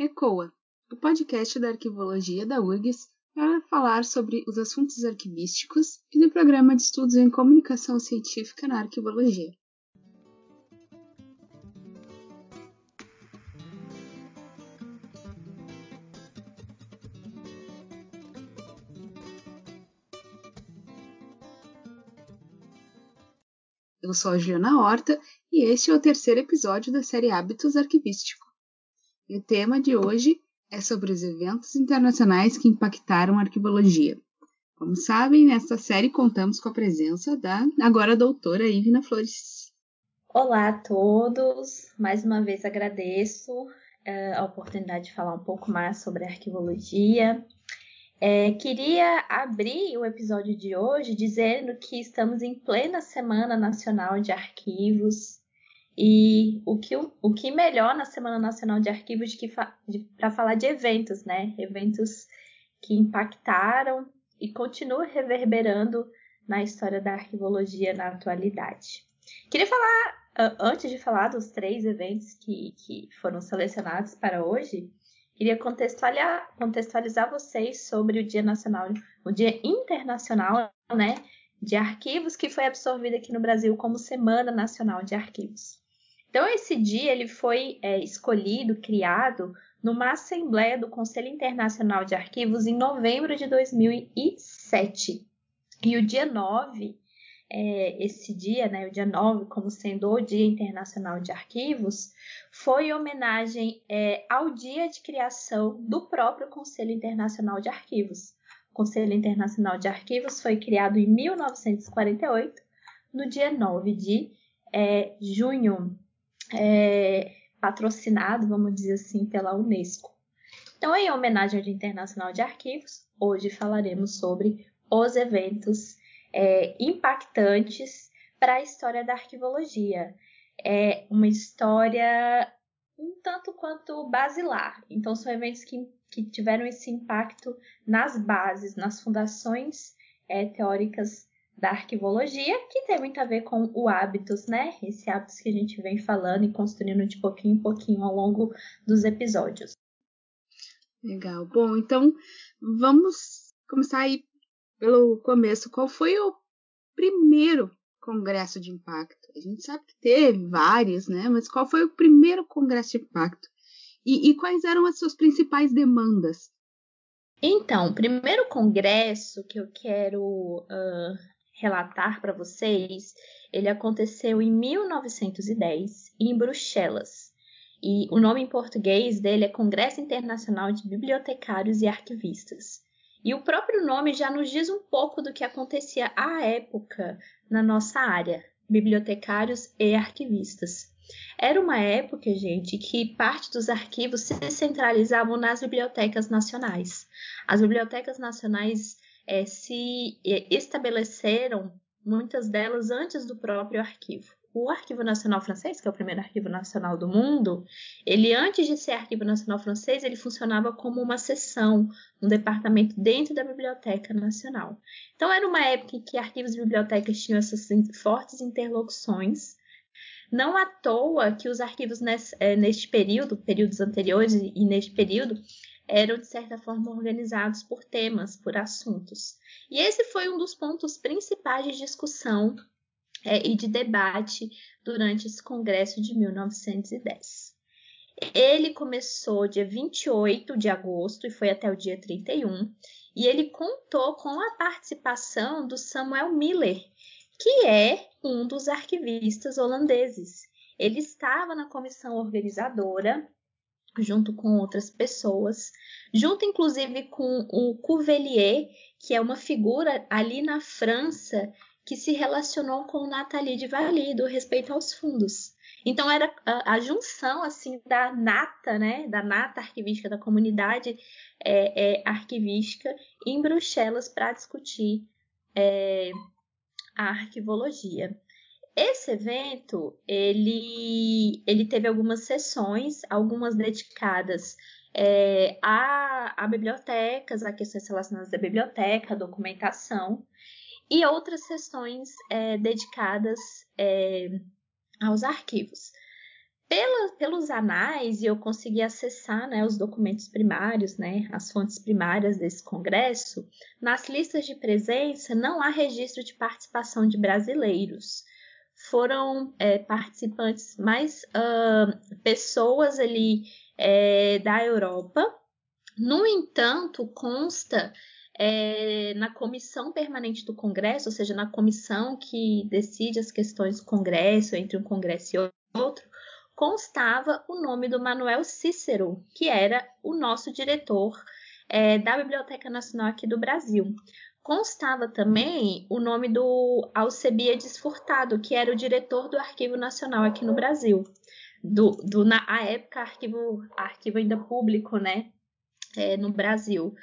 ECOA, o podcast da arquivologia da URGS para falar sobre os assuntos arquivísticos e do programa de estudos em comunicação científica na arquivologia. Eu sou a Juliana Horta e este é o terceiro episódio da série Hábitos Arquivístico. E o tema de hoje é sobre os eventos internacionais que impactaram a arquivologia. Como sabem, nesta série contamos com a presença da agora doutora Ivna Flores. Olá a todos, mais uma vez agradeço uh, a oportunidade de falar um pouco mais sobre arquivologia. É, queria abrir o episódio de hoje dizendo que estamos em plena Semana Nacional de Arquivos e o que, o que melhor na Semana Nacional de Arquivos para falar de eventos, né? Eventos que impactaram e continuam reverberando na história da arquivologia na atualidade. Queria falar, antes de falar dos três eventos que, que foram selecionados para hoje, queria contextualizar, contextualizar vocês sobre o Dia Nacional, o Dia Internacional, né, de Arquivos, que foi absorvido aqui no Brasil como Semana Nacional de Arquivos. Então, esse dia ele foi é, escolhido, criado, numa assembleia do Conselho Internacional de Arquivos em novembro de 2007. E o dia 9, é, esse dia, né, o dia 9, como sendo o Dia Internacional de Arquivos, foi homenagem é, ao dia de criação do próprio Conselho Internacional de Arquivos. O Conselho Internacional de Arquivos foi criado em 1948, no dia 9 de é, junho, é, patrocinado, vamos dizer assim, pela Unesco. Então, em homenagem ao Dia Internacional de Arquivos, hoje falaremos sobre os eventos é, impactantes para a história da arquivologia é uma história um tanto quanto basilar. Então, são eventos que, que tiveram esse impacto nas bases, nas fundações é, teóricas da arquivologia, que tem muito a ver com o hábitos, né? Esse hábitos que a gente vem falando e construindo de pouquinho em pouquinho ao longo dos episódios. Legal. Bom, então vamos começar aí pelo começo. Qual foi o primeiro congresso de impacto? A gente sabe que teve vários, né? Mas qual foi o primeiro congresso de impacto? E, e quais eram as suas principais demandas? Então, o primeiro congresso que eu quero uh, relatar para vocês, ele aconteceu em 1910 em Bruxelas. E o nome em português dele é Congresso Internacional de Bibliotecários e Arquivistas. E o próprio nome já nos diz um pouco do que acontecia à época na nossa área, bibliotecários e arquivistas. Era uma época, gente, que parte dos arquivos se centralizavam nas bibliotecas nacionais. As bibliotecas nacionais é, se estabeleceram, muitas delas antes do próprio arquivo o Arquivo Nacional Francês, que é o primeiro arquivo nacional do mundo, ele antes de ser Arquivo Nacional Francês, ele funcionava como uma seção, um departamento dentro da Biblioteca Nacional. Então era uma época em que arquivos e bibliotecas tinham essas fortes interlocuções. Não à toa que os arquivos nesse, é, neste período, períodos anteriores e neste período, eram de certa forma organizados por temas, por assuntos. E esse foi um dos pontos principais de discussão é, e de debate durante esse congresso de 1910. Ele começou dia 28 de agosto e foi até o dia 31, e ele contou com a participação do Samuel Miller, que é um dos arquivistas holandeses. Ele estava na comissão organizadora, junto com outras pessoas, junto inclusive com o Cuvelier, que é uma figura ali na França que se relacionou com Nathalie de Vali do respeito aos fundos. Então era a, a, junção assim da nata, né, da nata arquivística da comunidade é, é, arquivística em Bruxelas para discutir é, a arquivologia. Esse evento ele, ele teve algumas sessões, algumas dedicadas é, a, a bibliotecas, a questões relacionadas à biblioteca, à documentação, e outras sessões é, dedicadas é, aos arquivos. pela, pelos anais, eu consegui acessar né, os documentos primários, né, as fontes primárias desse congresso, nas listas de presença não há registro de participação de brasileiros. Foram é, participantes mais uh, pessoas ali é, da Europa. No entanto, consta é, na comissão permanente do Congresso, ou seja, na comissão que decide as questões do Congresso, entre um Congresso e outro, constava o nome do Manuel Cícero, que era o nosso diretor é, da Biblioteca Nacional aqui do Brasil. Constava também o nome do Alcebiades Furtado, que era o diretor do Arquivo Nacional aqui no Brasil. Do, do na época, arquivo, arquivo ainda público, né? É, no Brasil.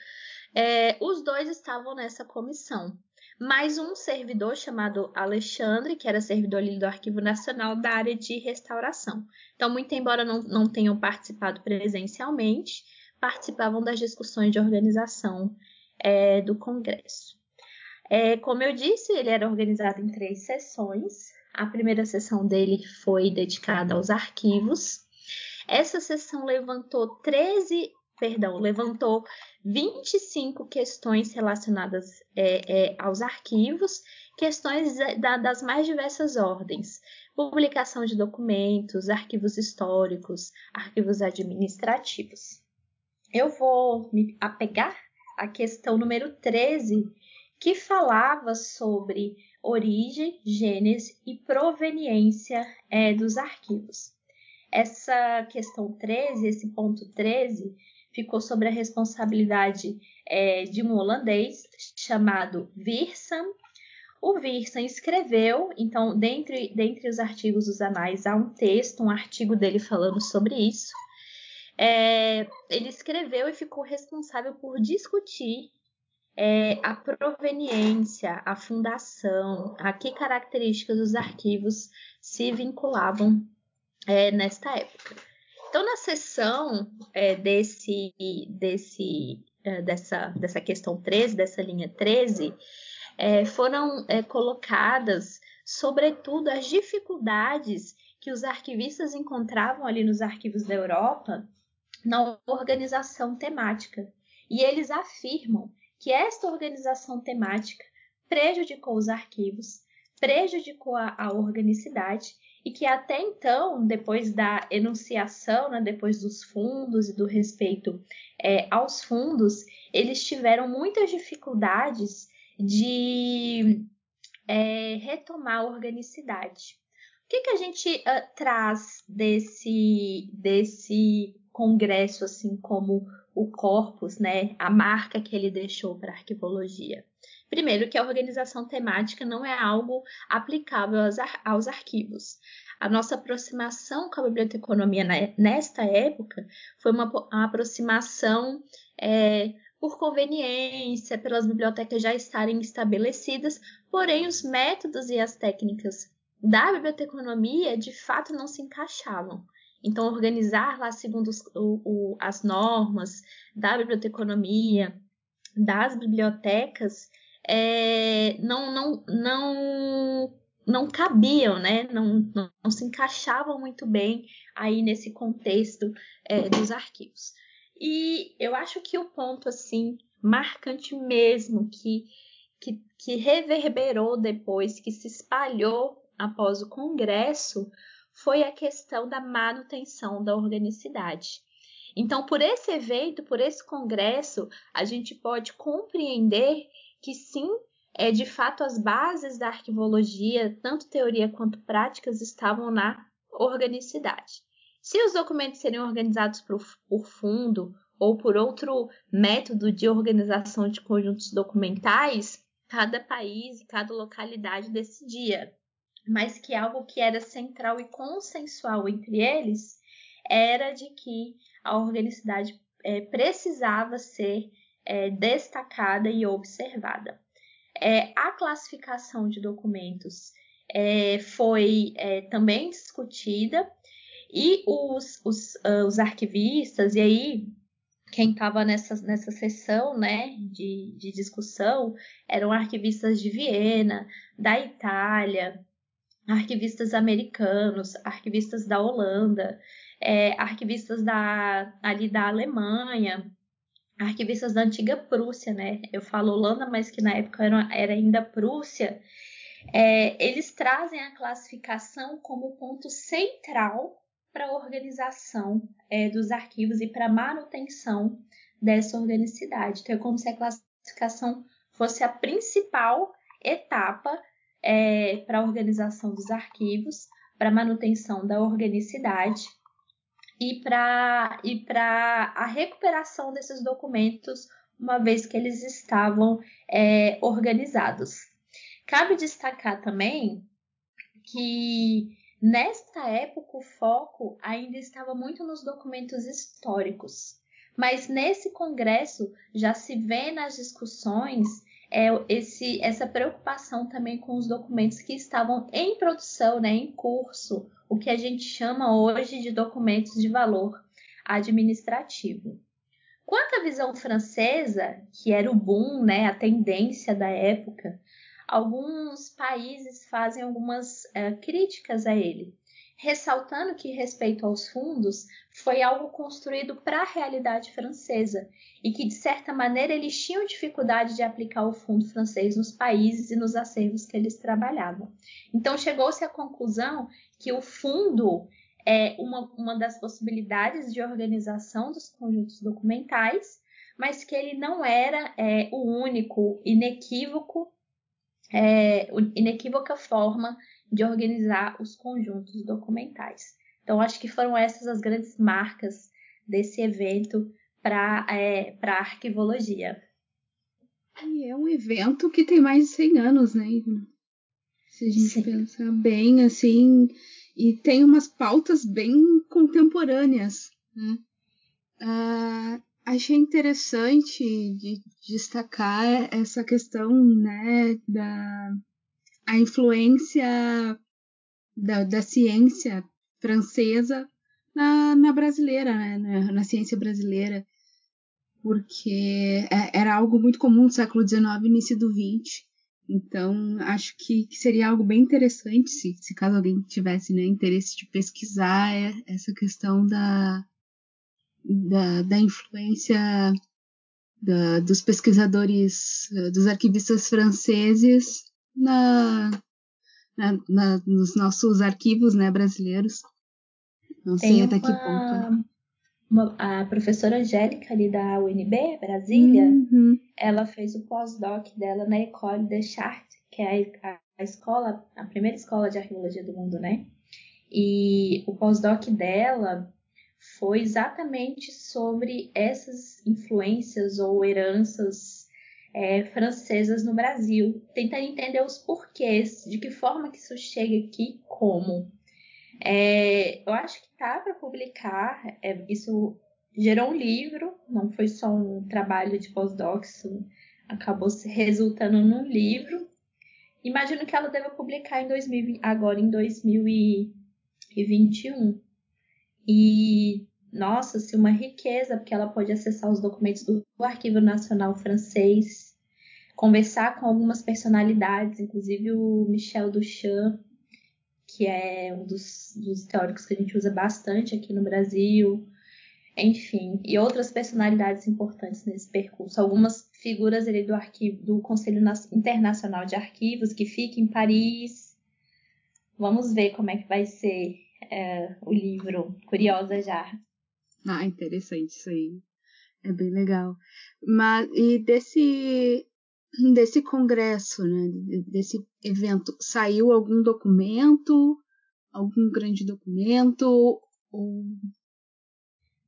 É, os dois estavam nessa comissão mais um servidor chamado Alexandre, que era servidor ali do Arquivo Nacional da área de restauração. Então, muito embora não, não tenham participado presencialmente, participavam das discussões de organização é, do Congresso. É, como eu disse, ele era organizado em três sessões. A primeira sessão dele foi dedicada aos arquivos. Essa sessão levantou 13 perdão, levantou 25 questões relacionadas é, é, aos arquivos, questões da, das mais diversas ordens: publicação de documentos, arquivos históricos, arquivos administrativos. Eu vou me apegar à questão número 13, que falava sobre origem, gênese e proveniência é, dos arquivos. Essa questão 13, esse ponto 13, ficou sobre a responsabilidade é, de um holandês chamado Wirsam. O Wirsam escreveu, então, dentre, dentre os artigos dos anais, há um texto, um artigo dele falando sobre isso. É, ele escreveu e ficou responsável por discutir é, a proveniência, a fundação, a que características dos arquivos se vinculavam é, nesta época. Então, na sessão é, desse, desse, é, dessa, dessa questão 13, dessa linha 13, é, foram colocadas, sobretudo, as dificuldades que os arquivistas encontravam ali nos arquivos da Europa na organização temática. E eles afirmam que esta organização temática prejudicou os arquivos, prejudicou a, a organicidade e que até então, depois da enunciação, né, depois dos fundos e do respeito é, aos fundos, eles tiveram muitas dificuldades de é, retomar a organicidade. O que, que a gente uh, traz desse, desse congresso, assim como o corpus, né, a marca que ele deixou para a arquivologia? Primeiro, que a organização temática não é algo aplicável aos, ar aos arquivos. A nossa aproximação com a biblioteconomia nesta época foi uma, uma aproximação é, por conveniência, pelas bibliotecas já estarem estabelecidas, porém os métodos e as técnicas da biblioteconomia de fato não se encaixavam. Então, organizar lá segundo os, o, o, as normas da biblioteconomia, das bibliotecas, é, não, não, não, não cabiam, né? Não, não, não, se encaixavam muito bem aí nesse contexto é, dos arquivos. E eu acho que o ponto assim marcante mesmo que, que, que reverberou depois, que se espalhou após o congresso, foi a questão da manutenção da organicidade. Então, por esse evento, por esse congresso, a gente pode compreender que sim, é de fato as bases da arquivologia, tanto teoria quanto práticas, estavam na organicidade. Se os documentos seriam organizados por, fundo ou por outro método de organização de conjuntos documentais, cada país e cada localidade decidia. Mas que algo que era central e consensual entre eles era de que a organicidade é, precisava ser é, destacada e observada. É, a classificação de documentos é, foi é, também discutida e os, os, uh, os, arquivistas, e aí quem estava nessa, nessa sessão né, de, de discussão eram arquivistas de Viena, da Itália, arquivistas americanos, arquivistas da Holanda, é, arquivistas da, ali da Alemanha, arquivistas da antiga Prússia, né? Eu falo Holanda, mas que na época era, era ainda Prússia. É, eles trazem a classificação como ponto central para a organização é, dos arquivos e para a manutenção dessa organicidade. Então, é como se a classificação fosse a principal etapa é, para a organização dos arquivos, para manutenção da organicidade e para e a recuperação desses documentos, uma vez que eles estavam é, organizados. Cabe destacar também que nesta época o foco ainda estava muito nos documentos históricos, mas nesse congresso já se vê nas discussões é esse, essa preocupação também com os documentos que estavam em produção, né, em curso, o que a gente chama hoje de documentos de valor administrativo. Quanto à visão francesa, que era o boom, né, a tendência da época, alguns países fazem algumas uh, críticas a ele ressaltando que, respeito aos fundos, foi algo construído para a realidade francesa e que, de certa maneira, eles tinham dificuldade de aplicar o fundo francês nos países e nos acervos que eles trabalhavam. Então, chegou-se à conclusão que o fundo é uma, uma das possibilidades de organização dos conjuntos documentais, mas que ele não era é, o único, inequívoco, é, inequívoca forma de organizar os conjuntos documentais. Então, acho que foram essas as grandes marcas desse evento para é, a arquivologia. E é um evento que tem mais de 100 anos, né, Se a gente Sim. pensar bem, assim, e tem umas pautas bem contemporâneas, né? Uh, achei interessante de destacar essa questão, né, da a influência da, da ciência francesa na, na brasileira, né? na, na, ciência brasileira, porque é, era algo muito comum no século XIX e início do XX. Então, acho que, que, seria algo bem interessante se, se caso alguém tivesse né, interesse de pesquisar essa questão da, da, da influência da, dos pesquisadores, dos arquivistas franceses na, na, na, nos nossos arquivos né, brasileiros. Não Tem sei até que ponto. Uma, a professora Angélica ali da UNB, Brasília, uhum. ela fez o pós-doc dela na École des Chartes, que é a, a, escola, a primeira escola de arqueologia do mundo, né? E o pós-doc dela foi exatamente sobre essas influências ou heranças é, francesas no Brasil, tentando entender os porquês, de que forma que isso chega aqui, como. É, eu acho que tá para publicar, é, isso gerou um livro, não foi só um trabalho de pós-doc, acabou se resultando num livro. Imagino que ela deva publicar em 2020, agora em 2021. E nossa, se uma riqueza, porque ela pode acessar os documentos do Arquivo Nacional Francês, conversar com algumas personalidades, inclusive o Michel Duchamp, que é um dos, dos teóricos que a gente usa bastante aqui no Brasil, enfim, e outras personalidades importantes nesse percurso. Algumas figuras ali do arquivo do Conselho Internacional de Arquivos que fica em Paris. Vamos ver como é que vai ser é, o livro. Curiosa já. Ah, interessante isso aí. É bem legal. Mas e desse desse congresso, né, desse evento, saiu algum documento, algum grande documento? Ou...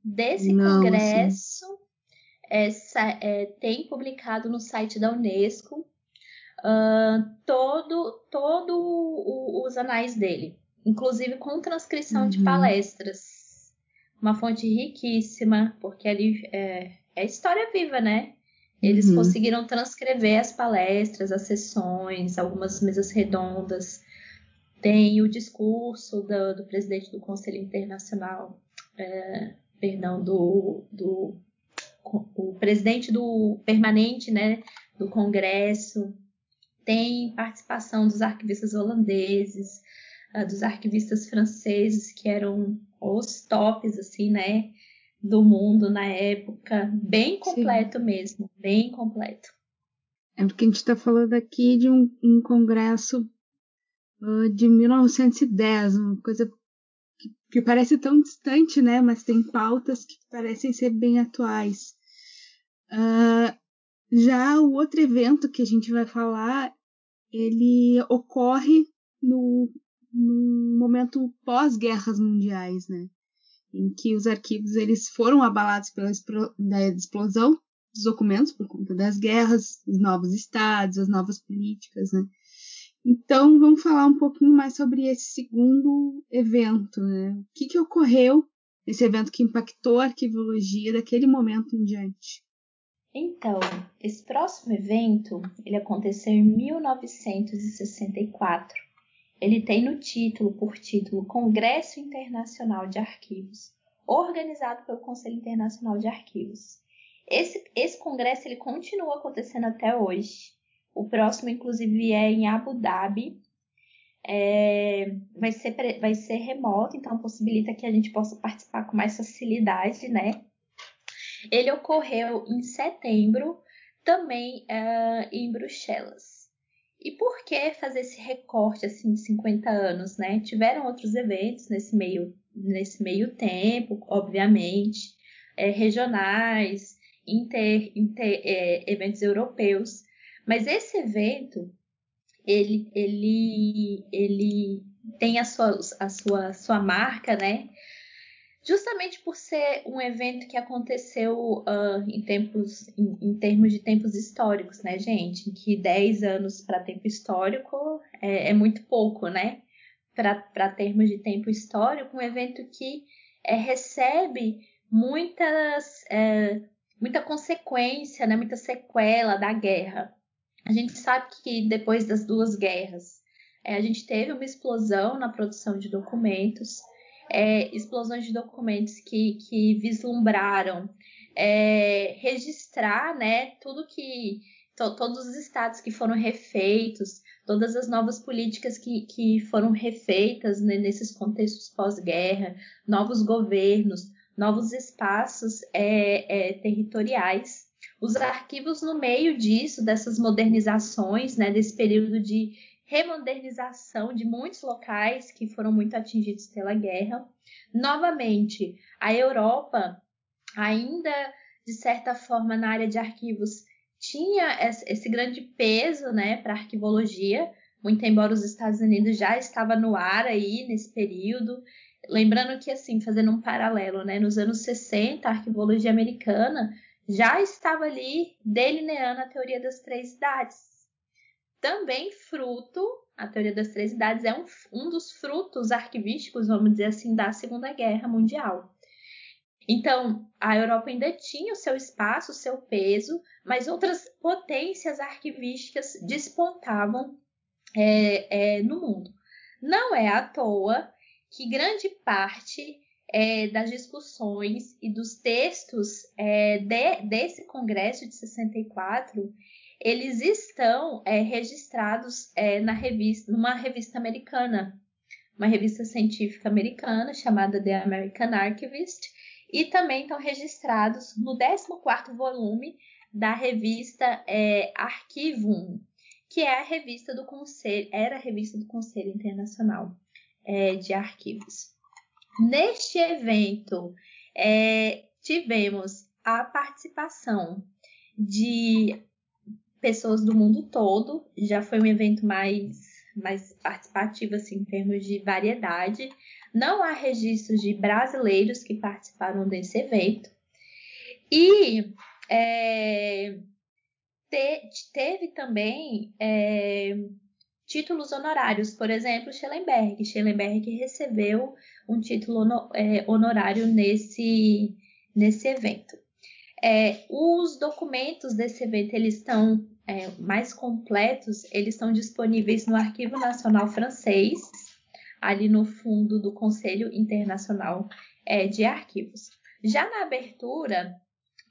Desse Não, assim. congresso, assim. é, é, tem publicado no site da Unesco uh, todo, todo o, os anais dele, inclusive com transcrição uhum. de palestras. Uma fonte riquíssima, porque ali é, é história viva, né? Eles uhum. conseguiram transcrever as palestras, as sessões, algumas mesas redondas. Tem o discurso do, do presidente do Conselho Internacional, é, perdão, do, do o presidente do permanente, né, do Congresso. Tem participação dos arquivistas holandeses, uh, dos arquivistas franceses, que eram os tops, assim, né, do mundo na época. Bem completo Sim. mesmo, bem completo. É porque a gente está falando aqui de um, um congresso uh, de 1910, uma coisa que, que, parece tão distante, né? Mas tem pautas que parecem ser bem atuais. Uh, já o outro evento que a gente vai falar, ele ocorre no, no momento pós-guerras mundiais, né? Em que os arquivos eles foram abalados pela explosão dos documentos por conta das guerras, os novos estados, as novas políticas, né? Então, vamos falar um pouquinho mais sobre esse segundo evento, né? O que, que ocorreu nesse evento que impactou a arquivologia daquele momento em diante? Então, esse próximo evento, ele aconteceu em 1964. Ele tem no título, por título, Congresso Internacional de Arquivos, organizado pelo Conselho Internacional de Arquivos. Esse, esse congresso ele continua acontecendo até hoje. O próximo, inclusive, é em Abu Dhabi. É, vai, ser, vai ser remoto, então possibilita que a gente possa participar com mais facilidade, né? Ele ocorreu em setembro, também uh, em Bruxelas. E por que fazer esse recorte assim de 50 anos, né? Tiveram outros eventos nesse meio, nesse meio tempo, obviamente, é, regionais, inter, inter é, eventos europeus. Mas esse evento, ele, ele, ele tem a sua, a sua, sua marca, né? Justamente por ser um evento que aconteceu uh, em tempos, em, em, termos de tempos históricos, né, gente? Em que 10 anos para tempo histórico é, é, muito pouco, né? Para termos de tempo histórico, um evento que é, recebe muitas é, muita consequência, né, muita sequela da guerra. A gente sabe que depois das duas guerras, é, a gente teve uma explosão na produção de documentos, é, explosões de documentos que, que vislumbraram é, registrar né, tudo que. To, todos os estados que foram refeitos, todas as novas políticas que, que foram refeitas né, nesses contextos pós-guerra, novos governos, novos espaços é, é, territoriais. Os arquivos, no meio disso, dessas modernizações, né, desse período de remodernização de muitos locais que foram muito atingidos pela guerra. Novamente, a Europa, ainda de certa forma na área de arquivos, tinha esse grande peso né, para a arquivologia, muito embora os Estados Unidos já estava no ar aí nesse período, Lembrando que, assim, fazendo um paralelo, né, nos anos 60, a arquivologia americana já estava ali delineando a teoria das três idades. Também fruto, a teoria das três idades é um, um dos frutos arquivísticos, vamos dizer assim, da Segunda Guerra Mundial. Então, a Europa ainda tinha o seu espaço, o seu peso, mas outras potências arquivísticas despontavam é, é, no mundo. Não é à toa que grande parte é, das discussões e dos textos é, de, desse congresso de 64 eles estão é, registrados é, na revista, numa revista americana, uma revista científica americana chamada The American Archivist, e também estão registrados no 14º volume da revista é, Archivum, que é a revista do Conselho, era a revista do Conselho Internacional é, de arquivos. Neste evento, é, tivemos a participação de pessoas do mundo todo, já foi um evento mais, mais participativo assim, em termos de variedade. Não há registros de brasileiros que participaram desse evento. E é, te, teve também é, títulos honorários, por exemplo, Schellenberg. Schellenberg recebeu um título é, honorário nesse, nesse evento. É, os documentos desse evento eles estão é, mais completos, eles estão disponíveis no Arquivo Nacional Francês, ali no fundo do Conselho Internacional é, de Arquivos. Já na abertura,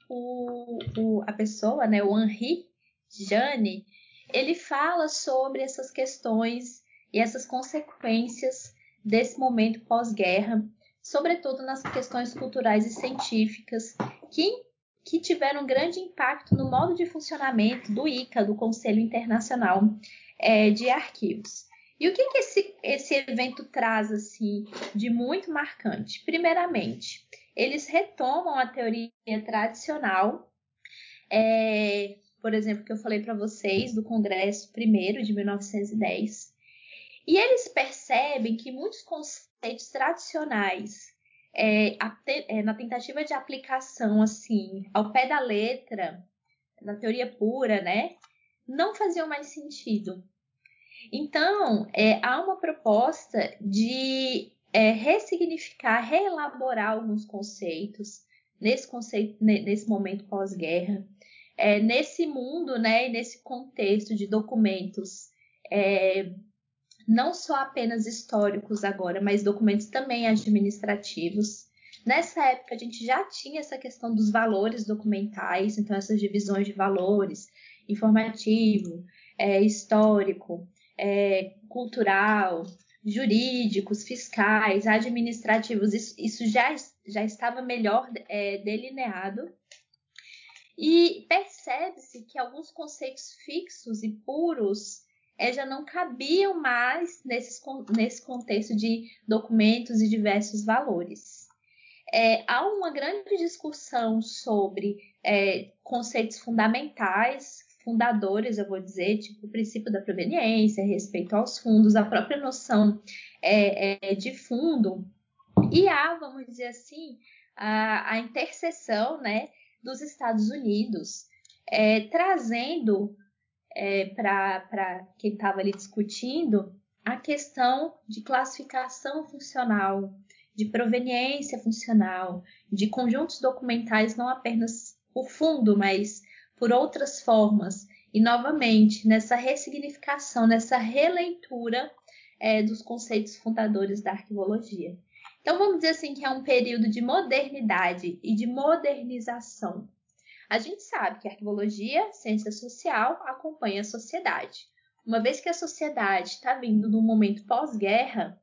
o, o, a pessoa, né, o Henri Jane, ele fala sobre essas questões e essas consequências desse momento pós-guerra, sobretudo nas questões culturais e científicas, que, que tiveram grande impacto no modo de funcionamento do ICA, do Conselho Internacional é, de Arquivos. E o que, que esse, esse evento traz assim de muito marcante? Primeiramente, eles retomam a teoria tradicional, é, por exemplo, que eu falei para vocês do Congresso primeiro de 1910, e eles percebem que muitos conceitos tradicionais, é, é, na tentativa de aplicação assim ao pé da letra, na teoria pura, né, não faziam mais sentido. Então, é, há uma proposta de é, ressignificar, reelaborar alguns conceitos nesse conceito, nesse momento pós-guerra, é, nesse mundo, né, e nesse contexto de documentos é, não só apenas históricos agora, mas documentos também administrativos. Nessa época a gente já tinha essa questão dos valores documentais, então essas divisões de valores, informativo, é, histórico, é, cultural, jurídicos, fiscais, administrativos, isso, isso já, já estava melhor é, delineado. E percebe-se que alguns conceitos fixos e puros é, já não cabiam mais nesses, nesse contexto de documentos e diversos valores. É, há uma grande discussão sobre é, conceitos fundamentais fundadores, eu vou dizer, tipo o princípio da proveniência, respeito aos fundos, a própria noção é, é, de fundo, e há, vamos dizer assim, a, a interseção né, dos Estados Unidos, é, trazendo é, para quem estava ali discutindo a questão de classificação funcional, de proveniência funcional, de conjuntos documentais, não apenas por fundo, mas por outras formas, e novamente nessa ressignificação, nessa releitura é, dos conceitos fundadores da arquivologia. Então vamos dizer assim que é um período de modernidade e de modernização. A gente sabe que a ciência social, acompanha a sociedade. Uma vez que a sociedade está vindo num momento pós-guerra,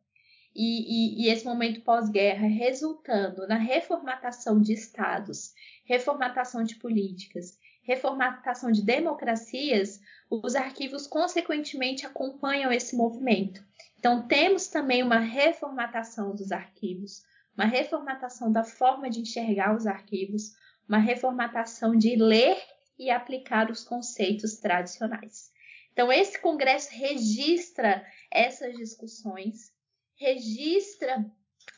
e, e, e, esse momento pós-guerra resultando na reformatação de estados, reformatação de políticas reformatação de democracias, os arquivos consequentemente acompanham esse movimento. Então, temos também uma reformatação dos arquivos, uma reformatação da forma de enxergar os arquivos, uma reformatação de ler e aplicar os conceitos tradicionais. Então, esse congresso registra essas discussões, registra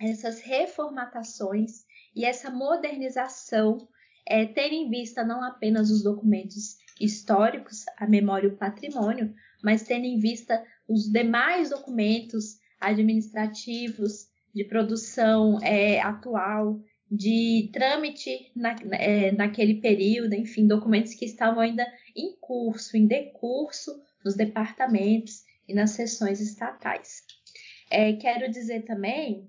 essas reformatações e essa modernização é, ter em vista não apenas os documentos históricos, a memória e o patrimônio, mas tendo em vista os demais documentos administrativos de produção é, atual, de trâmite na, é, naquele período, enfim, documentos que estavam ainda em curso, em decurso nos departamentos e nas sessões estatais. É, quero dizer também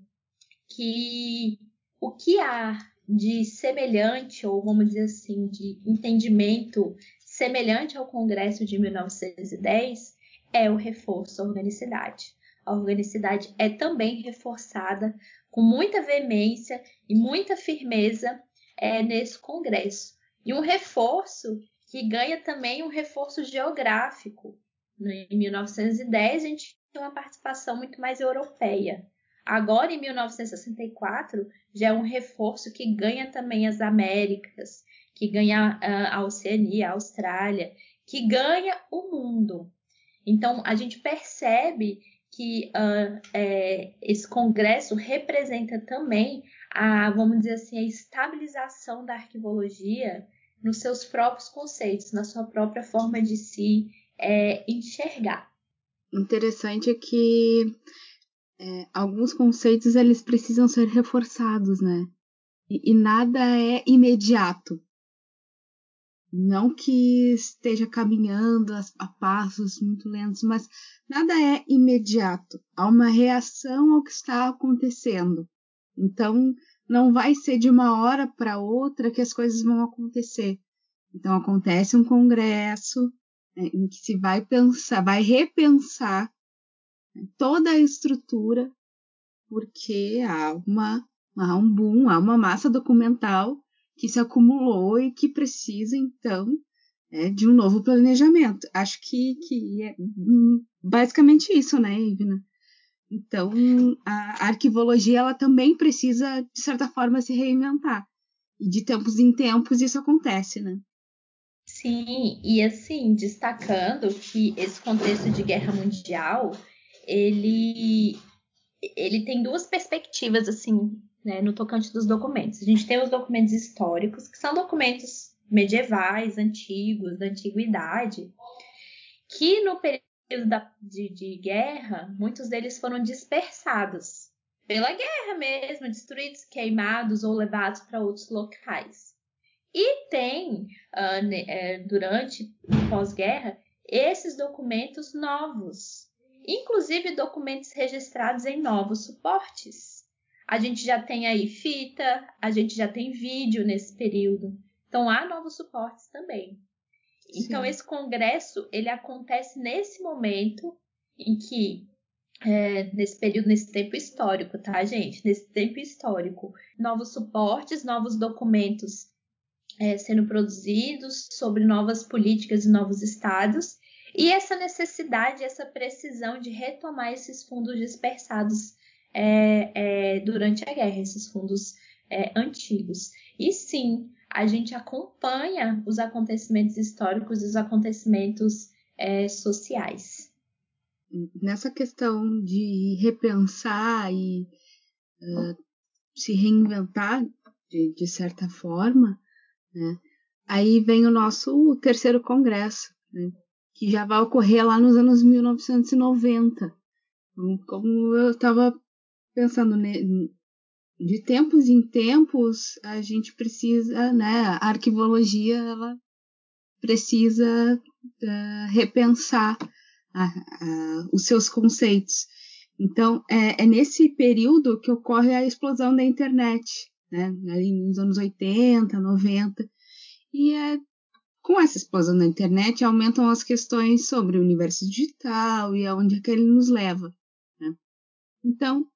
que o que há de semelhante, ou vamos dizer assim, de entendimento semelhante ao Congresso de 1910 é o reforço à organicidade. A organicidade é também reforçada com muita veemência e muita firmeza é, nesse Congresso. E um reforço que ganha também um reforço geográfico. Em 1910, a gente tinha uma participação muito mais europeia. Agora, em 1964, já é um reforço que ganha também as Américas, que ganha a Oceania, a Austrália, que ganha o mundo. Então, a gente percebe que uh, é, esse congresso representa também a, vamos dizer assim, a estabilização da arquivologia nos seus próprios conceitos, na sua própria forma de se é, enxergar. Interessante é que é, alguns conceitos eles precisam ser reforçados, né? E, e, nada é imediato. Não que esteja caminhando a, passos muito lentos, mas nada é imediato. Há uma reação ao que está acontecendo. Então, não vai ser de uma hora para outra que as coisas vão acontecer. Então, acontece um congresso né, em que se vai pensar, vai repensar toda a estrutura, porque há, uma, há um boom, há uma massa documental que se acumulou e que precisa, então, é, de um novo planejamento. Acho que, que é basicamente isso, né, Ivna? Então, a arquivologia ela também precisa, de certa forma, se reinventar. E de tempos em tempos isso acontece, né? Sim, e assim, destacando que esse contexto de guerra mundial, ele, ele tem duas perspectivas, assim, né, no tocante dos documentos. A gente tem os documentos históricos, que são documentos medievais, antigos, da antiguidade, que no período da, de, de guerra, muitos deles foram dispersados pela guerra mesmo, destruídos, queimados ou levados para outros locais. E tem, uh, durante pós-guerra, esses documentos novos, inclusive documentos registrados em novos suportes. A gente já tem aí fita, a gente já tem vídeo nesse período. Então há novos suportes também. Então, Sim. Então esse congresso ele acontece nesse momento em que é, nesse período, nesse tempo histórico, tá, gente? Nesse tempo histórico, novos suportes, novos documentos é, sendo produzidos sobre novas políticas e novos estados, e essa necessidade, essa precisão de retomar esses fundos dispersados é, é, durante a guerra, esses fundos é, antigos. E sim, a gente acompanha os acontecimentos históricos e os acontecimentos é, sociais. Nessa questão de repensar e uh, se reinventar de, de certa forma, né? Aí vem o nosso terceiro congresso, né? que já vai ocorrer lá nos anos 1990. Então, como eu estava pensando, né? de tempos em tempos a gente precisa, né? A arquivologia ela precisa uh, repensar os seus conceitos. Então, é, é, nesse período que ocorre a explosão da internet né? Ali nos anos 80, 90. E é, com essa explosão da internet aumentam as questões sobre o universo digital e aonde é que ele nos leva. Né? Então,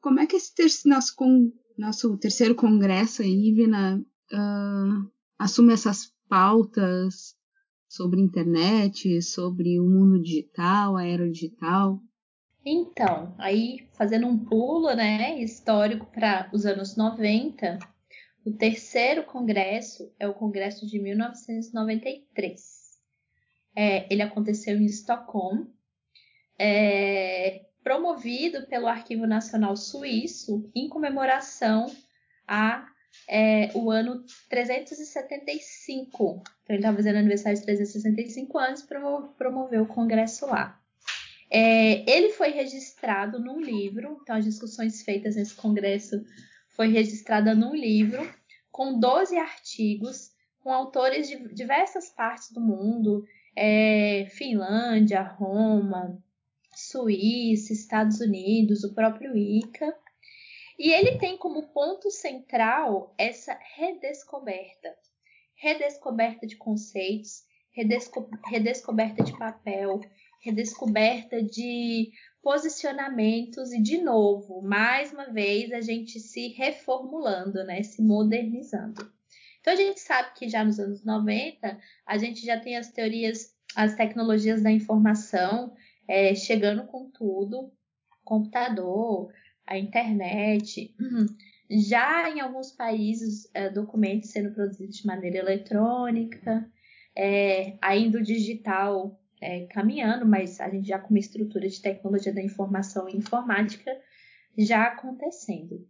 como é que esse ter nosso, com, nosso terceiro congresso aí, Vina, uh, assume essas pautas sobre internet, sobre o mundo digital, a era digital? Então, aí fazendo um pulo, né, histórico para os anos 90, o terceiro congresso é o congresso de 1993. É, ele aconteceu em Estocolmo, é, promovido pelo Arquivo Nacional Suíço em comemoração a é, ano 375. Então, ele estava fazendo aniversário de 365 anos, promoveu o congresso lá. É, ele foi registrado num livro, então as discussões feitas nesse congresso foi registrada num livro com 12 artigos com autores de diversas partes do mundo, é, Finlândia, Roma, Suíça, Estados Unidos, o próprio ICA. E ele tem como ponto central essa redescoberta. Redescoberta de conceitos, redesco redescoberta de papel, redescoberta de posicionamentos e de novo, mais uma vez a gente se reformulando, né, se modernizando. Então a gente sabe que já nos anos 90 a gente já tem as teorias, as tecnologias da informação é, chegando com tudo, computador, a internet, já em alguns países é, documentos sendo produzidos de maneira eletrônica, é, ainda o digital é, caminhando, mas a gente já com uma estrutura de tecnologia da informação e informática já acontecendo.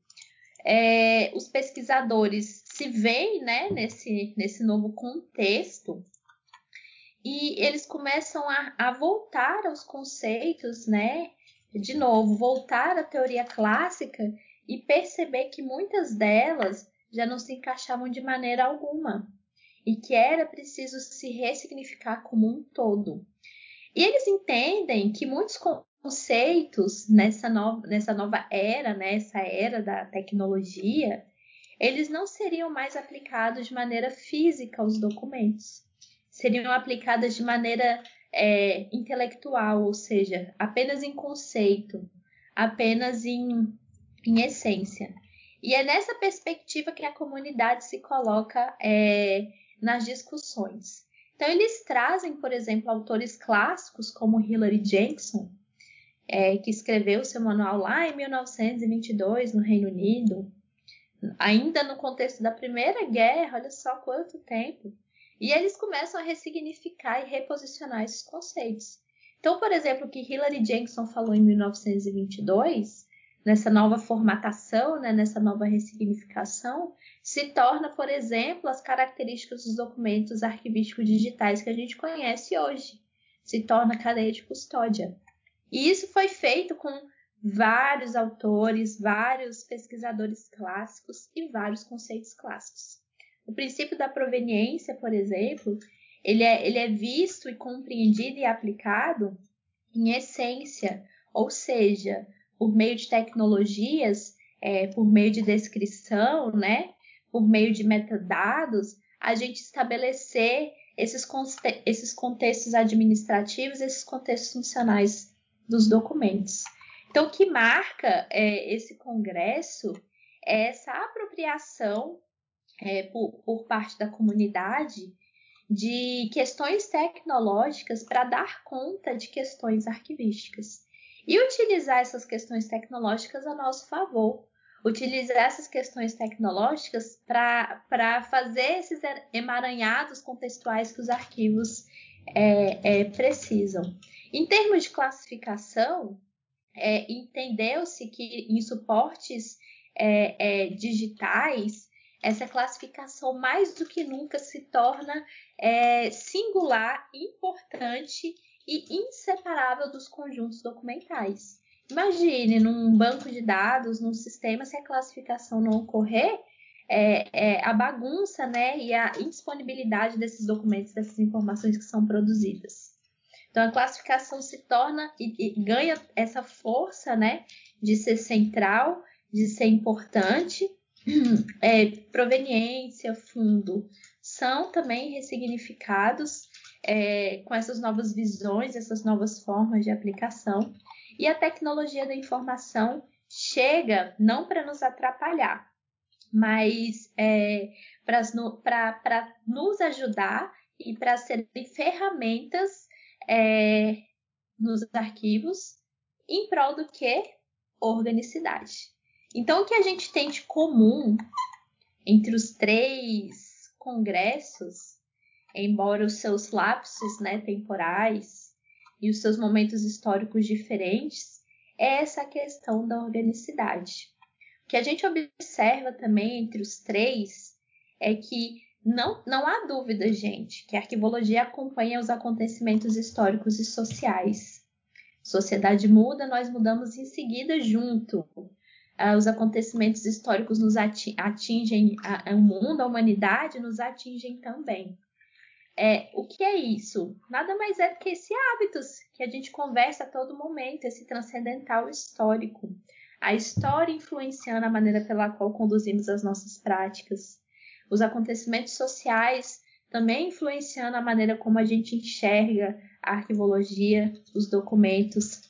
É, os pesquisadores se veem né, nesse, nesse novo contexto e eles começam a, a voltar aos conceitos, né? De novo, voltar à teoria clássica e perceber que muitas delas já não se encaixavam de maneira alguma e que era preciso se ressignificar como um todo. E eles entendem que muitos conceitos nessa nova, nessa nova era, nessa né, era da tecnologia, eles não seriam mais aplicados de maneira física aos documentos. Seriam aplicados de maneira é, intelectual, ou seja, apenas em conceito, apenas em, em essência. E é nessa perspectiva que a comunidade se coloca é, nas discussões. Então, eles trazem, por exemplo, autores clássicos como Hilary Jackson, é, que escreveu seu manual lá em 1922 no Reino Unido, ainda no contexto da Primeira Guerra, olha só quanto tempo. E eles começam a ressignificar e reposicionar esses conceitos. Então, por exemplo, o que Hilary Jackson falou em 1922, nessa nova formatação, né, nessa nova ressignificação, se torna, por exemplo, as características dos documentos arquivísticos digitais que a gente conhece hoje. Se torna cadeia de custódia. E isso foi feito com vários autores, vários pesquisadores clássicos e vários conceitos clássicos. O princípio da proveniência, por exemplo, ele é, ele é visto e compreendido e aplicado em essência, ou seja, por meio de tecnologias, é, por meio de descrição, né, por meio de metadados, a gente estabelecer esses, esses contextos administrativos, esses contextos funcionais dos documentos. Então, o que marca é, esse congresso é essa apropriação é, por, por parte da comunidade de questões tecnológicas para dar conta de questões arquivísticas e utilizar essas questões tecnológicas a nosso favor. Utilizar essas questões tecnológicas para fazer esses emaranhados contextuais que os arquivos é, é, precisam. Em termos de classificação, é, entendeu-se que em suportes é, é, digitais essa classificação mais do que nunca se torna é, singular, importante e inseparável dos conjuntos documentais. Imagine num banco de dados, num sistema, se a classificação não ocorrer, é, é, a bagunça né, e a indisponibilidade desses documentos, dessas informações que são produzidas. Então, a classificação se torna e, e ganha essa força né, de ser central, de ser importante é, proveniência, fundo, são também ressignificados é, com essas novas visões, essas novas formas de aplicação. E a tecnologia da informação chega não para nos atrapalhar, mas é, para nos ajudar e para serem ferramentas é, nos arquivos em prol do que? Organicidade. Então, o que a gente tem de comum entre os três congressos, embora os seus lapsos né, temporais e os seus momentos históricos diferentes, é essa questão da organicidade. O que a gente observa também entre os três é que não, não há dúvida, gente, que a arquivologia acompanha os acontecimentos históricos e sociais. Sociedade muda, nós mudamos em seguida junto os acontecimentos históricos nos atingem o mundo, a humanidade nos atingem também. É, o que é isso? Nada mais é do que esse hábitos que a gente conversa a todo momento, esse transcendental histórico. A história influenciando a maneira pela qual conduzimos as nossas práticas. Os acontecimentos sociais também influenciando a maneira como a gente enxerga a arquivologia, os documentos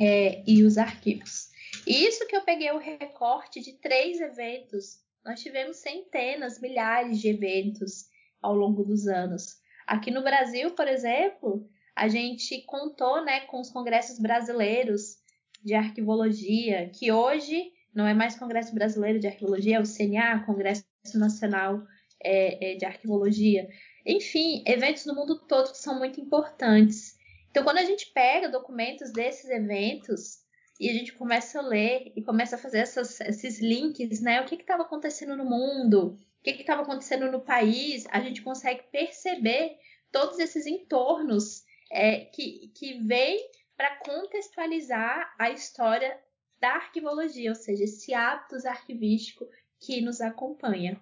é, e os arquivos. Isso que eu peguei o recorte de três eventos. Nós tivemos centenas, milhares de eventos ao longo dos anos. Aqui no Brasil, por exemplo, a gente contou né, com os congressos brasileiros de arquivologia, que hoje não é mais Congresso Brasileiro de Arquivologia, é o CNA, Congresso Nacional é, é, de Arquivologia. Enfim, eventos no mundo todo que são muito importantes. Então, quando a gente pega documentos desses eventos, e a gente começa a ler e começa a fazer essas, esses links, né? O que estava acontecendo no mundo, o que estava acontecendo no país, a gente consegue perceber todos esses entornos é, que, que vêm para contextualizar a história da arquivologia, ou seja, esse hábitos arquivístico que nos acompanha.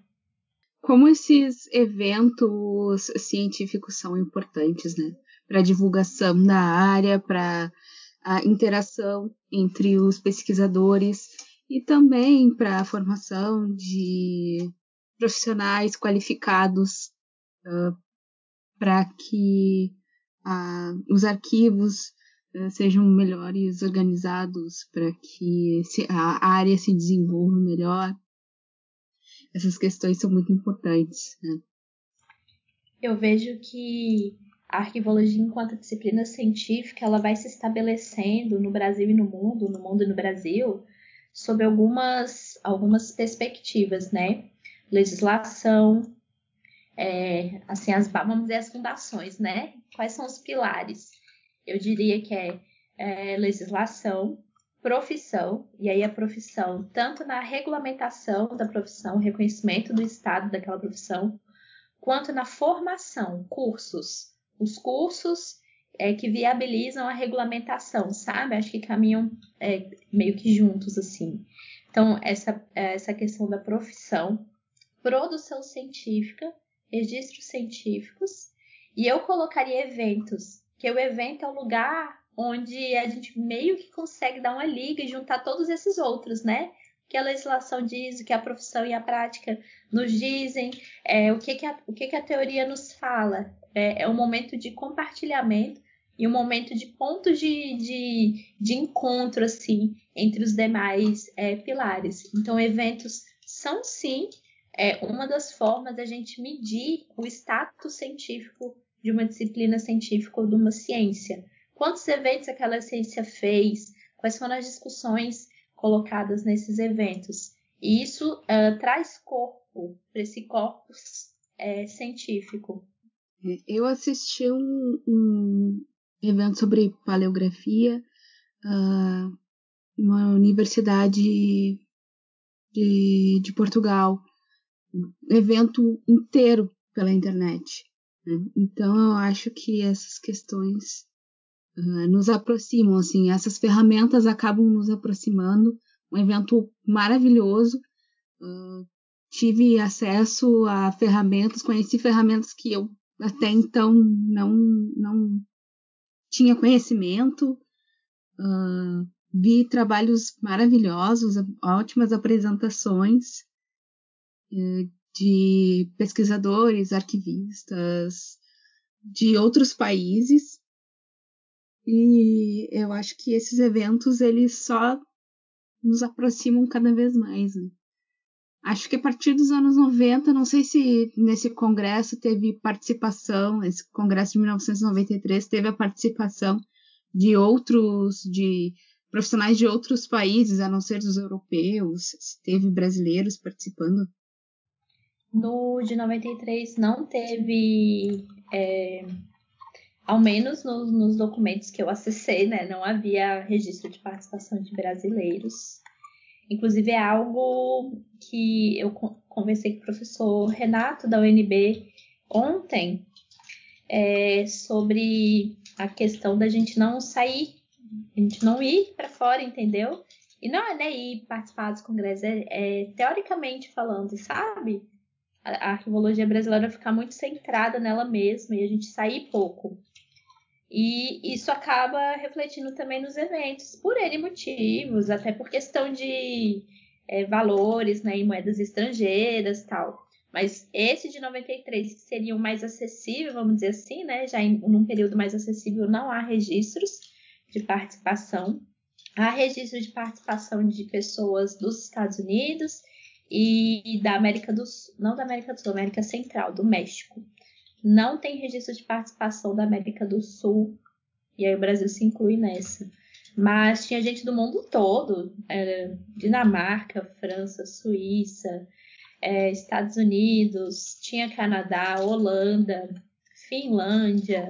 Como esses eventos científicos são importantes, né? Para divulgação da área, para a interação entre os pesquisadores e também para a formação de profissionais qualificados uh, para que a, os arquivos uh, sejam melhores organizados para que a área se desenvolva melhor. Essas questões são muito importantes. Né? Eu vejo que a arquivologia, enquanto disciplina científica, ela vai se estabelecendo no Brasil e no mundo, no mundo e no Brasil, sob algumas, algumas perspectivas, né? Legislação, é, assim, as, vamos dizer, as fundações, né? Quais são os pilares? Eu diria que é, é legislação, profissão, e aí a profissão, tanto na regulamentação da profissão, reconhecimento do Estado daquela profissão, quanto na formação, cursos. Os cursos é, que viabilizam a regulamentação, sabe? Acho que caminham é, meio que juntos, assim. Então, essa, essa questão da profissão, produção científica, registros científicos, e eu colocaria eventos, que o evento é o lugar onde a gente meio que consegue dar uma liga e juntar todos esses outros, né? que a legislação diz, o que a profissão e a prática nos dizem, é, o, que, que, a, o que, que a teoria nos fala. É, é um momento de compartilhamento e um momento de pontos de, de, de encontro assim entre os demais é, pilares. Então, eventos são sim é, uma das formas da gente medir o status científico de uma disciplina científica ou de uma ciência. Quantos eventos aquela ciência fez? Quais foram as discussões colocadas nesses eventos. E isso uh, traz corpo para esse corpus é, científico. É, eu assisti um, um evento sobre paleografia uh, numa universidade de, de Portugal, um evento inteiro pela internet. Né? Então eu acho que essas questões uh, nos aproximam, assim, essas ferramentas acabam nos aproximando. Um evento maravilhoso. Uh, tive acesso a ferramentas, conheci ferramentas que eu até então não, não tinha conhecimento. Uh, vi trabalhos maravilhosos, ótimas apresentações de pesquisadores, arquivistas de outros países e eu acho que esses eventos eles só nos aproximam cada vez mais. Né? Acho que a partir dos anos 90, não sei se nesse congresso teve participação, esse congresso de 1993 teve a participação de outros, de profissionais de outros países, a não ser dos europeus, se teve brasileiros participando. No de 93 não teve é, ao menos no, nos documentos que eu acessei, né, não havia registro de participação de brasileiros. Inclusive, é algo que eu conversei com o professor Renato da UNB ontem é, sobre a questão da gente não sair, a gente não ir para fora, entendeu? E não é né, ir participar dos congressos, é, é teoricamente falando, sabe? A, a arquivologia brasileira ficar muito centrada nela mesma e a gente sair pouco. E isso acaba refletindo também nos eventos, por N motivos, até por questão de é, valores né, em moedas estrangeiras tal. Mas esse de 93, que seria o mais acessível, vamos dizer assim, né? Já em um período mais acessível não há registros de participação. Há registro de participação de pessoas dos Estados Unidos e da América do Sul, não da América do Sul, América Central, do México não tem registro de participação da América do Sul, e aí o Brasil se inclui nessa. Mas tinha gente do mundo todo, Dinamarca, França, Suíça, é, Estados Unidos, tinha Canadá, Holanda, Finlândia,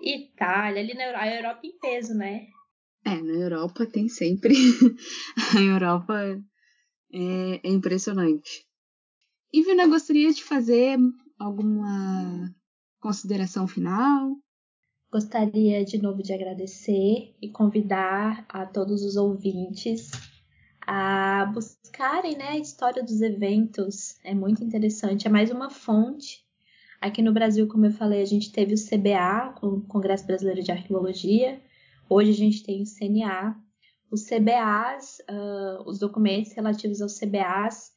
Itália, ali na Europa, a Europa em peso, né? É, na Europa tem sempre. a Europa é, é impressionante. Ivana, gostaria de fazer alguma Consideração final? Gostaria de novo de agradecer e convidar a todos os ouvintes a buscarem né, a história dos eventos. É muito interessante, é mais uma fonte. Aqui no Brasil, como eu falei, a gente teve o CBA, o Congresso Brasileiro de Arqueologia. Hoje a gente tem o CNA. Os CBAs, uh, os documentos relativos aos CBAs,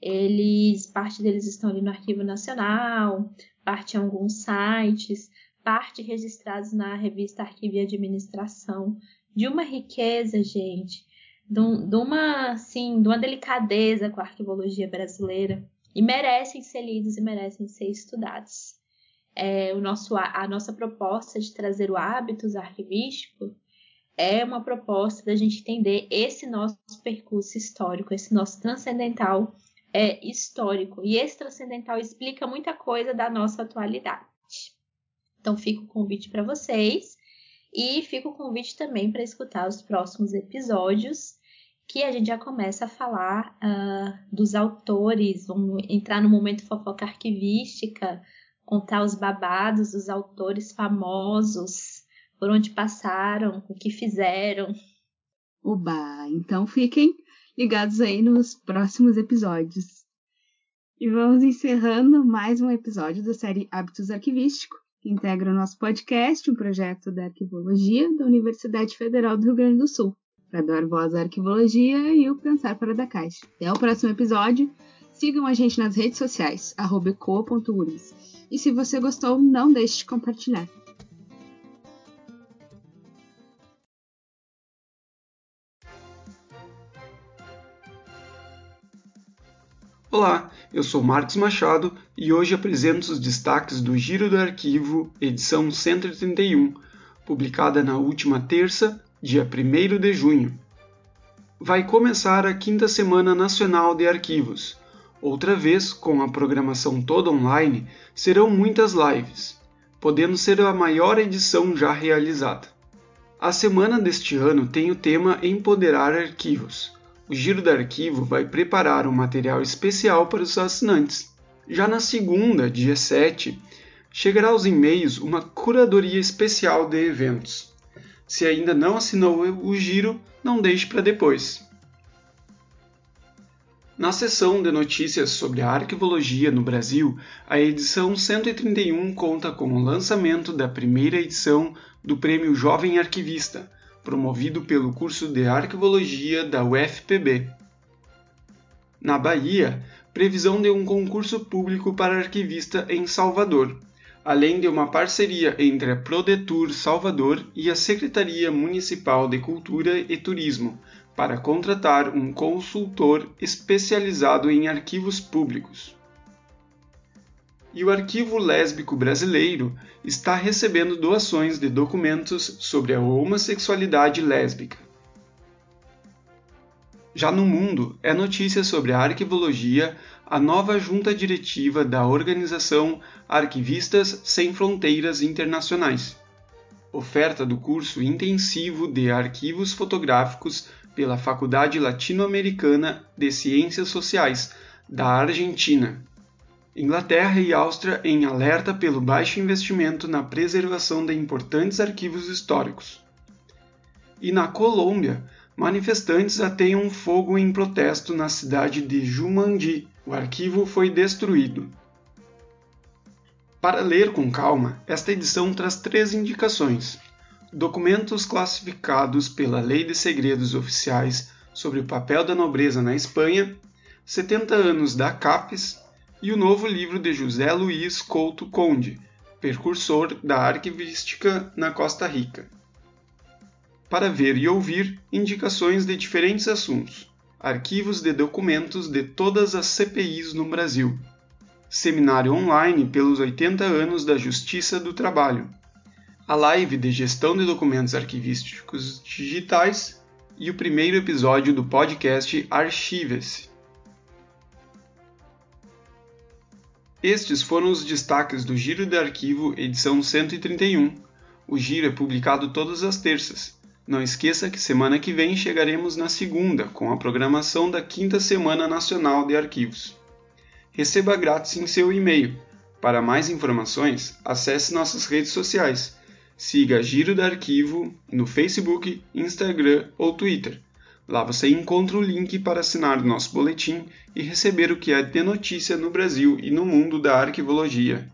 eles, parte deles estão ali no Arquivo Nacional, parte em alguns sites, parte registrados na revista Arquivo e Administração, de uma riqueza, gente, de, um, de, uma, assim, de uma delicadeza com a arquivologia brasileira e merecem ser lidos e merecem ser estudados. É, o nosso, a nossa proposta de trazer o hábitos arquivístico é uma proposta da gente entender esse nosso percurso histórico, esse nosso transcendental é, histórico. E esse transcendental explica muita coisa da nossa atualidade. Então, fica o convite para vocês e fica o convite também para escutar os próximos episódios, que a gente já começa a falar uh, dos autores, vamos entrar no momento fofoca arquivística, contar os babados dos autores famosos, por onde passaram, o que fizeram. Oba! Então fiquem ligados aí nos próximos episódios. E vamos encerrando mais um episódio da série Hábitos Arquivísticos que integra o nosso podcast, um projeto da Arquivologia da Universidade Federal do Rio Grande do Sul, para dar voz à arquivologia e o pensar fora da caixa. Até o próximo episódio. Sigam a gente nas redes sociais, ecoa.uris. E se você gostou, não deixe de compartilhar. Olá, eu sou Marcos Machado e hoje apresento os destaques do Giro do Arquivo, edição 131, publicada na última terça, dia 1 de junho. Vai começar a quinta Semana Nacional de Arquivos. Outra vez, com a programação toda online, serão muitas lives, podendo ser a maior edição já realizada. A semana deste ano tem o tema Empoderar Arquivos o Giro do Arquivo vai preparar um material especial para os assinantes. Já na segunda, dia 7, chegará aos e-mails uma curadoria especial de eventos. Se ainda não assinou o Giro, não deixe para depois. Na seção de notícias sobre a arquivologia no Brasil, a edição 131 conta com o lançamento da primeira edição do Prêmio Jovem Arquivista, promovido pelo curso de Arquivologia da UFPB. Na Bahia, previsão de um concurso público para arquivista em Salvador, além de uma parceria entre a Prodetur Salvador e a Secretaria Municipal de Cultura e Turismo para contratar um consultor especializado em arquivos públicos e o Arquivo Lésbico Brasileiro está recebendo doações de documentos sobre a homossexualidade lésbica. Já no mundo, é notícia sobre a arquivologia a nova junta diretiva da organização Arquivistas Sem Fronteiras Internacionais. Oferta do curso intensivo de arquivos fotográficos pela Faculdade Latino-Americana de Ciências Sociais da Argentina. Inglaterra e Áustria em alerta pelo baixo investimento na preservação de importantes arquivos históricos. E na Colômbia, manifestantes ateiam fogo em protesto na cidade de Jumandi. O arquivo foi destruído. Para ler com calma, esta edição traz três indicações: documentos classificados pela Lei de Segredos Oficiais sobre o papel da nobreza na Espanha, 70 anos da CAPES e o novo livro de José Luiz Couto Conde, precursor da arquivística na Costa Rica. Para ver e ouvir indicações de diferentes assuntos, arquivos de documentos de todas as CPIs no Brasil, seminário online pelos 80 anos da Justiça do Trabalho, a live de gestão de documentos arquivísticos digitais e o primeiro episódio do podcast Archive-se. Estes foram os destaques do Giro de Arquivo, edição 131. O Giro é publicado todas as terças. Não esqueça que semana que vem chegaremos na segunda, com a programação da Quinta Semana Nacional de Arquivos. Receba grátis em seu e-mail. Para mais informações, acesse nossas redes sociais. Siga Giro de Arquivo no Facebook, Instagram ou Twitter. Lá você encontra o link para assinar o nosso boletim e receber o que é de notícia no Brasil e no mundo da arquivologia.